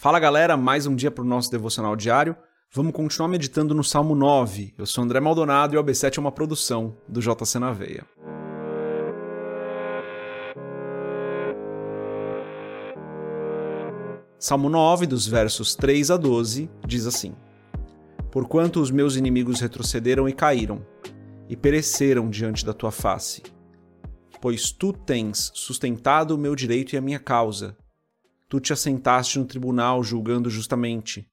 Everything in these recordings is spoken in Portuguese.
Fala galera, mais um dia para o nosso devocional diário. Vamos continuar meditando no Salmo 9. Eu sou André Maldonado e o AB7 é uma produção do JC na Veia. Salmo 9, dos versos 3 a 12, diz assim: Porquanto os meus inimigos retrocederam e caíram, e pereceram diante da tua face. Pois tu tens sustentado o meu direito e a minha causa Tu te assentaste no tribunal julgando justamente.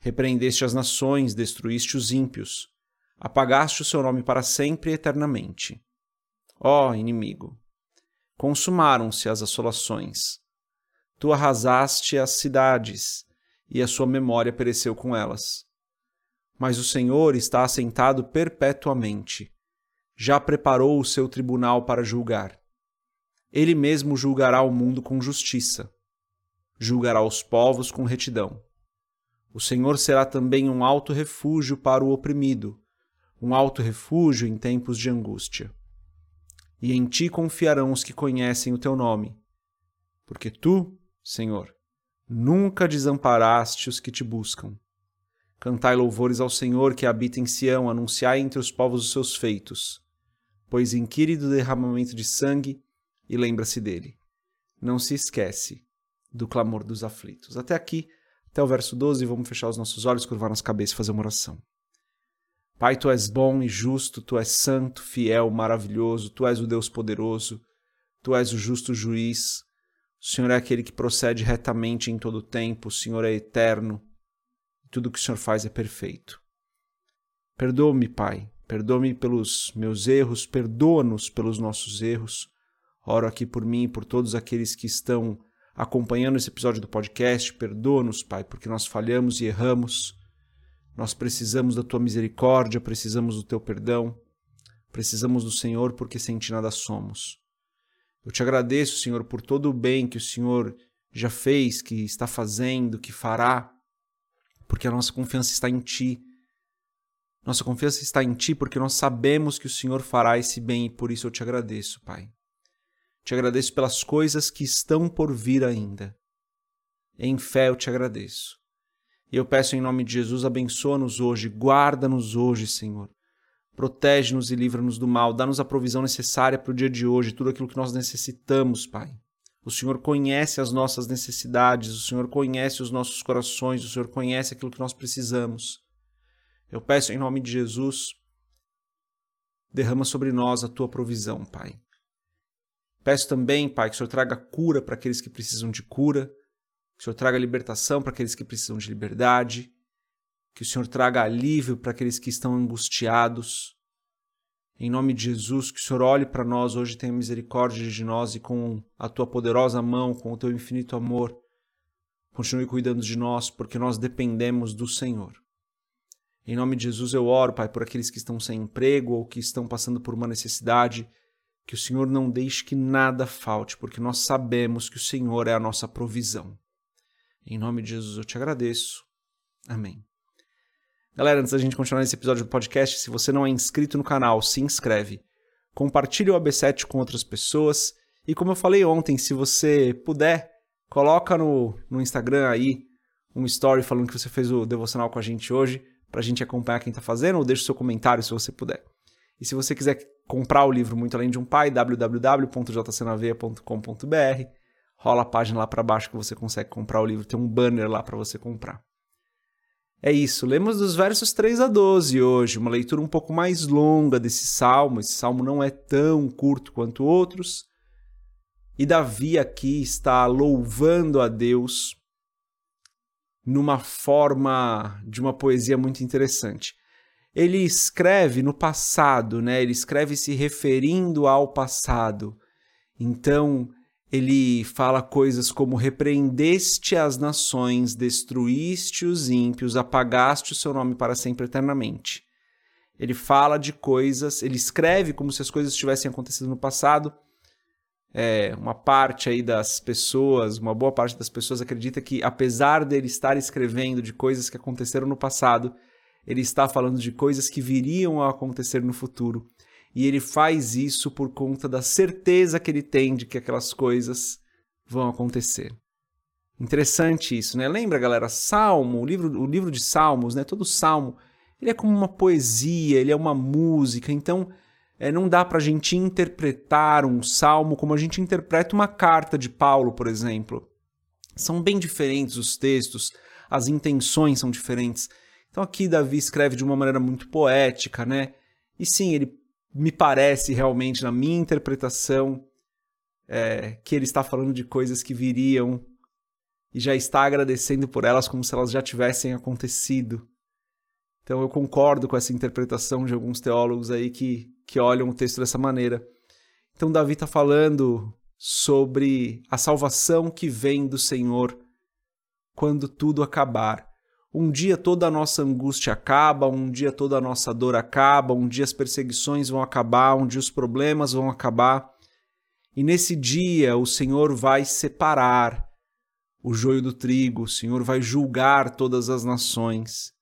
Repreendeste as nações, destruíste os ímpios. Apagaste o seu nome para sempre e eternamente. Ó inimigo! Consumaram-se as assolações. Tu arrasaste as cidades, e a sua memória pereceu com elas. Mas o Senhor está assentado perpetuamente. Já preparou o seu tribunal para julgar. Ele mesmo julgará o mundo com justiça julgará os povos com retidão. O Senhor será também um alto refúgio para o oprimido, um alto refúgio em tempos de angústia. E em ti confiarão os que conhecem o teu nome, porque tu, Senhor, nunca desamparaste os que te buscam. Cantai louvores ao Senhor que habita em Sião, anunciai entre os povos os seus feitos. Pois inquire do derramamento de sangue e lembra-se dele. Não se esquece do clamor dos aflitos. Até aqui, até o verso 12, vamos fechar os nossos olhos, curvar nossa cabeça e fazer uma oração. Pai, tu és bom e justo, tu és santo, fiel, maravilhoso, tu és o Deus poderoso, tu és o justo juiz. O Senhor é aquele que procede retamente em todo o tempo, o Senhor é eterno. Tudo que o Senhor faz é perfeito. Perdoa-me, Pai, perdoa-me pelos meus erros, perdoa-nos pelos nossos erros. Oro aqui por mim e por todos aqueles que estão acompanhando esse episódio do podcast. Perdoa-nos, Pai, porque nós falhamos e erramos. Nós precisamos da tua misericórdia, precisamos do teu perdão, precisamos do Senhor, porque sem ti nada somos. Eu te agradeço, Senhor, por todo o bem que o Senhor já fez, que está fazendo, que fará, porque a nossa confiança está em ti. Nossa confiança está em ti porque nós sabemos que o Senhor fará esse bem e por isso eu te agradeço, Pai. Te agradeço pelas coisas que estão por vir ainda. Em fé eu te agradeço. E eu peço em nome de Jesus, abençoa-nos hoje, guarda-nos hoje, Senhor. Protege-nos e livra-nos do mal, dá-nos a provisão necessária para o dia de hoje, tudo aquilo que nós necessitamos, Pai. O Senhor conhece as nossas necessidades, o Senhor conhece os nossos corações, o Senhor conhece aquilo que nós precisamos. Eu peço em nome de Jesus, derrama sobre nós a tua provisão, Pai. Peço também, Pai, que o Senhor traga cura para aqueles que precisam de cura, que o Senhor traga libertação para aqueles que precisam de liberdade, que o Senhor traga alívio para aqueles que estão angustiados. Em nome de Jesus, que o Senhor olhe para nós hoje, tenha misericórdia de nós e com a tua poderosa mão, com o teu infinito amor, continue cuidando de nós, porque nós dependemos do Senhor. Em nome de Jesus eu oro, Pai, por aqueles que estão sem emprego ou que estão passando por uma necessidade que o Senhor não deixe que nada falte, porque nós sabemos que o Senhor é a nossa provisão. Em nome de Jesus eu te agradeço. Amém. Galera, antes da gente continuar nesse episódio do podcast, se você não é inscrito no canal, se inscreve. Compartilhe o AB7 com outras pessoas. E como eu falei ontem, se você puder, coloca no, no Instagram aí um story falando que você fez o devocional com a gente hoje, para a gente acompanhar quem está fazendo, ou deixe seu comentário se você puder. E se você quiser comprar o livro Muito Além de um Pai, www.jcnaveia.com.br, rola a página lá para baixo que você consegue comprar o livro, tem um banner lá para você comprar. É isso, lemos dos versos 3 a 12 hoje, uma leitura um pouco mais longa desse salmo. Esse salmo não é tão curto quanto outros. E Davi aqui está louvando a Deus numa forma de uma poesia muito interessante ele escreve no passado, né? Ele escreve se referindo ao passado. Então, ele fala coisas como repreendeste as nações, destruíste os ímpios, apagaste o seu nome para sempre eternamente. Ele fala de coisas, ele escreve como se as coisas tivessem acontecido no passado. É, uma parte aí das pessoas, uma boa parte das pessoas acredita que apesar dele estar escrevendo de coisas que aconteceram no passado, ele está falando de coisas que viriam a acontecer no futuro. E ele faz isso por conta da certeza que ele tem de que aquelas coisas vão acontecer. Interessante isso, né? Lembra, galera? Salmo, o livro, o livro de Salmos, né? Todo salmo, ele é como uma poesia, ele é uma música. Então, é, não dá para a gente interpretar um salmo como a gente interpreta uma carta de Paulo, por exemplo. São bem diferentes os textos, as intenções são diferentes. Então aqui Davi escreve de uma maneira muito poética, né? E sim, ele me parece realmente, na minha interpretação, é, que ele está falando de coisas que viriam e já está agradecendo por elas como se elas já tivessem acontecido. Então eu concordo com essa interpretação de alguns teólogos aí que, que olham o texto dessa maneira. Então Davi está falando sobre a salvação que vem do Senhor quando tudo acabar. Um dia toda a nossa angústia acaba, um dia toda a nossa dor acaba, um dia as perseguições vão acabar, um dia os problemas vão acabar. E nesse dia o Senhor vai separar o joio do trigo, o Senhor vai julgar todas as nações.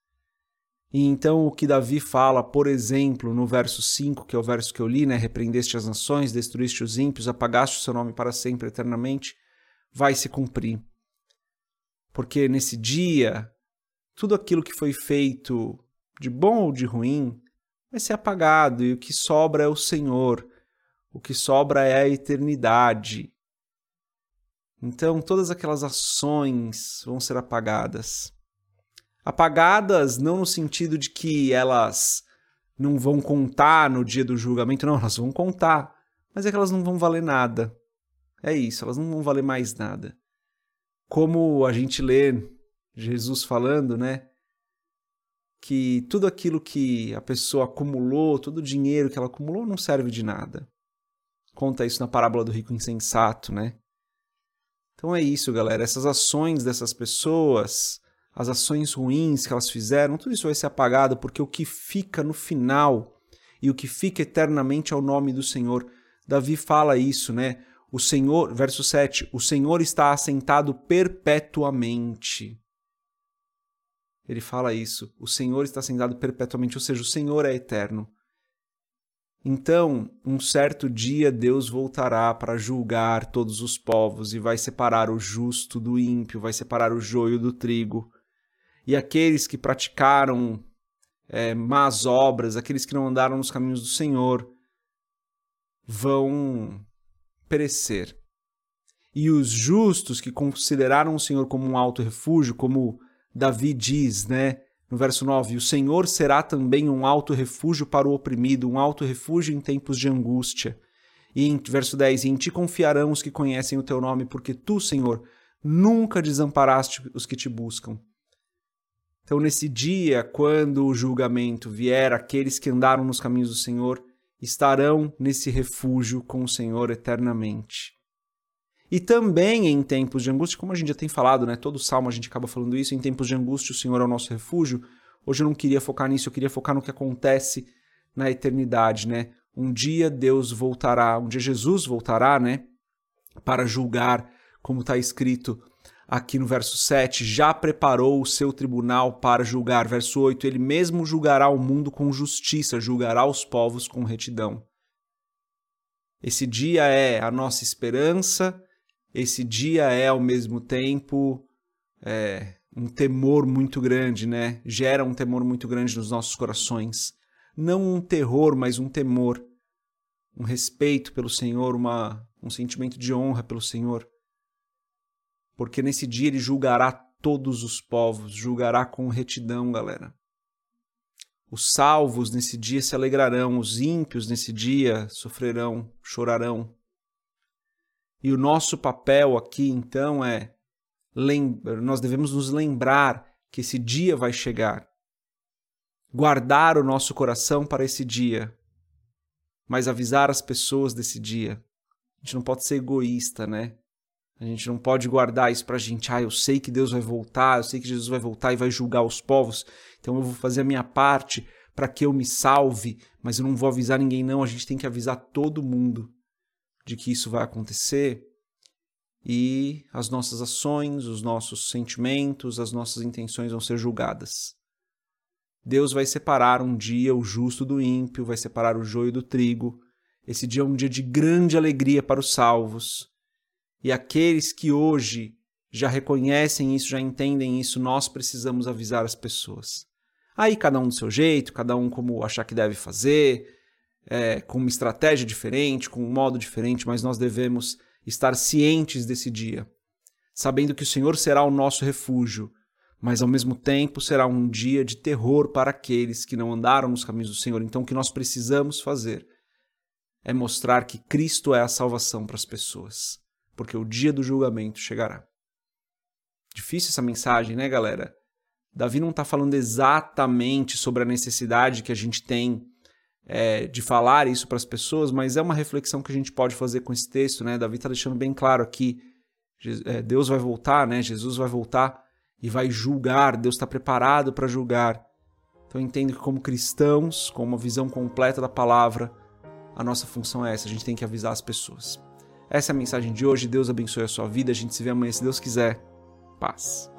E então o que Davi fala, por exemplo, no verso 5, que é o verso que eu li, né? Repreendeste as nações, destruíste os ímpios, apagaste o seu nome para sempre, eternamente, vai se cumprir. Porque nesse dia, tudo aquilo que foi feito de bom ou de ruim vai ser apagado, e o que sobra é o Senhor, o que sobra é a eternidade. Então, todas aquelas ações vão ser apagadas. Apagadas não no sentido de que elas não vão contar no dia do julgamento, não, elas vão contar, mas é que elas não vão valer nada. É isso, elas não vão valer mais nada. Como a gente lê Jesus falando, né? Que tudo aquilo que a pessoa acumulou, todo o dinheiro que ela acumulou não serve de nada. Conta isso na parábola do rico insensato, né? Então é isso, galera. Essas ações dessas pessoas, as ações ruins que elas fizeram, tudo isso vai ser apagado, porque o que fica no final e o que fica eternamente é o nome do Senhor. Davi fala isso, né? O Senhor, verso 7, o Senhor está assentado perpetuamente. Ele fala isso, o Senhor está assentado perpetuamente, ou seja, o Senhor é eterno. Então, um certo dia Deus voltará para julgar todos os povos e vai separar o justo do ímpio, vai separar o joio do trigo. E aqueles que praticaram é, más obras, aqueles que não andaram nos caminhos do Senhor, vão perecer. E os justos que consideraram o Senhor como um alto refúgio, como Davi diz, né? No verso 9: O Senhor será também um alto refúgio para o oprimido, um alto refúgio em tempos de angústia. E em verso 10: E em ti confiarão os que conhecem o teu nome, porque tu, Senhor, nunca desamparaste os que te buscam. Então, nesse dia, quando o julgamento vier, aqueles que andaram nos caminhos do Senhor estarão nesse refúgio com o Senhor eternamente. E também em tempos de angústia, como a gente já tem falado, né? Todo salmo a gente acaba falando isso, em tempos de angústia o Senhor é o nosso refúgio. Hoje eu não queria focar nisso, eu queria focar no que acontece na eternidade, né? Um dia Deus voltará, um dia Jesus voltará, né? Para julgar, como está escrito aqui no verso 7, já preparou o seu tribunal para julgar. Verso 8, ele mesmo julgará o mundo com justiça, julgará os povos com retidão. Esse dia é a nossa esperança, esse dia é ao mesmo tempo é, um temor muito grande, né? Gera um temor muito grande nos nossos corações. Não um terror, mas um temor, um respeito pelo Senhor, uma, um sentimento de honra pelo Senhor. Porque nesse dia ele julgará todos os povos, julgará com retidão, galera. Os salvos nesse dia se alegrarão, os ímpios nesse dia sofrerão, chorarão. E o nosso papel aqui, então, é nós devemos nos lembrar que esse dia vai chegar. Guardar o nosso coração para esse dia, mas avisar as pessoas desse dia. A gente não pode ser egoísta, né? A gente não pode guardar isso pra gente. Ah, eu sei que Deus vai voltar, eu sei que Jesus vai voltar e vai julgar os povos, então eu vou fazer a minha parte para que eu me salve, mas eu não vou avisar ninguém, não. A gente tem que avisar todo mundo de que isso vai acontecer e as nossas ações, os nossos sentimentos, as nossas intenções vão ser julgadas. Deus vai separar um dia o justo do ímpio, vai separar o joio do trigo. Esse dia é um dia de grande alegria para os salvos. E aqueles que hoje já reconhecem isso, já entendem isso, nós precisamos avisar as pessoas. Aí cada um do seu jeito, cada um como achar que deve fazer, é, com uma estratégia diferente, com um modo diferente, mas nós devemos estar cientes desse dia, sabendo que o Senhor será o nosso refúgio, mas ao mesmo tempo será um dia de terror para aqueles que não andaram nos caminhos do Senhor. Então, o que nós precisamos fazer é mostrar que Cristo é a salvação para as pessoas, porque o dia do julgamento chegará. Difícil essa mensagem, né, galera? Davi não está falando exatamente sobre a necessidade que a gente tem é, de falar isso para as pessoas, mas é uma reflexão que a gente pode fazer com esse texto, né? Davi está deixando bem claro aqui: é, Deus vai voltar, né? Jesus vai voltar e vai julgar, Deus está preparado para julgar. Então eu entendo que como cristãos, com uma visão completa da palavra, a nossa função é essa, a gente tem que avisar as pessoas. Essa é a mensagem de hoje, Deus abençoe a sua vida, a gente se vê amanhã se Deus quiser. Paz.